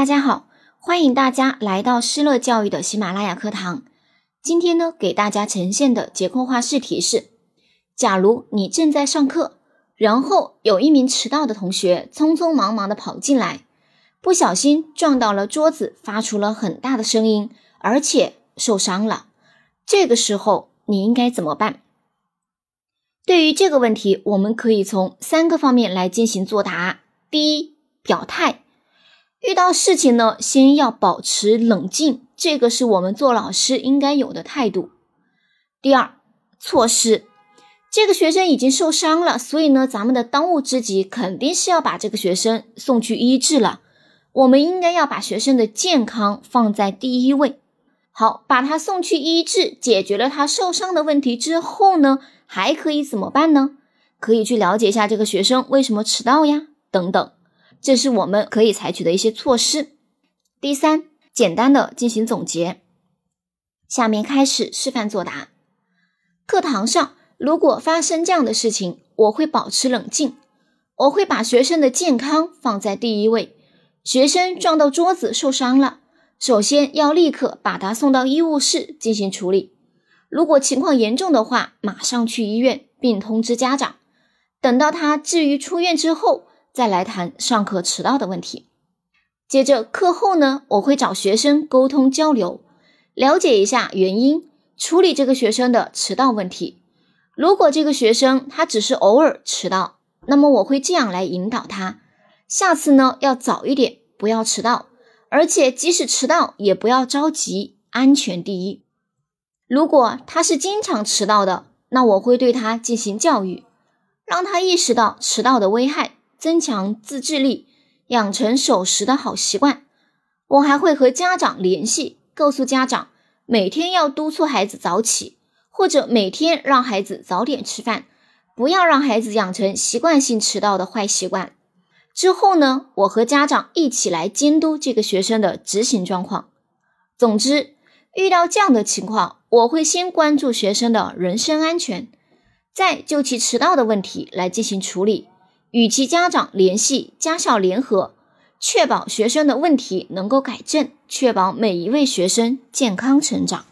大家好，欢迎大家来到施乐教育的喜马拉雅课堂。今天呢，给大家呈现的结构化试题是：假如你正在上课，然后有一名迟到的同学匆匆忙忙的跑进来，不小心撞到了桌子，发出了很大的声音，而且受伤了。这个时候你应该怎么办？对于这个问题，我们可以从三个方面来进行作答。第一，表态。遇到事情呢，先要保持冷静，这个是我们做老师应该有的态度。第二，措施，这个学生已经受伤了，所以呢，咱们的当务之急肯定是要把这个学生送去医治了。我们应该要把学生的健康放在第一位。好，把他送去医治，解决了他受伤的问题之后呢，还可以怎么办呢？可以去了解一下这个学生为什么迟到呀，等等。这是我们可以采取的一些措施。第三，简单的进行总结。下面开始示范作答。课堂上如果发生这样的事情，我会保持冷静，我会把学生的健康放在第一位。学生撞到桌子受伤了，首先要立刻把他送到医务室进行处理。如果情况严重的话，马上去医院并通知家长。等到他治愈出院之后。再来谈上课迟到的问题。接着课后呢，我会找学生沟通交流，了解一下原因，处理这个学生的迟到问题。如果这个学生他只是偶尔迟到，那么我会这样来引导他：下次呢要早一点，不要迟到，而且即使迟到也不要着急，安全第一。如果他是经常迟到的，那我会对他进行教育，让他意识到迟到的危害。增强自制力，养成守时的好习惯。我还会和家长联系，告诉家长每天要督促孩子早起，或者每天让孩子早点吃饭，不要让孩子养成习惯性迟到的坏习惯。之后呢，我和家长一起来监督这个学生的执行状况。总之，遇到这样的情况，我会先关注学生的人身安全，再就其迟到的问题来进行处理。与其家长联系，家校联合，确保学生的问题能够改正，确保每一位学生健康成长。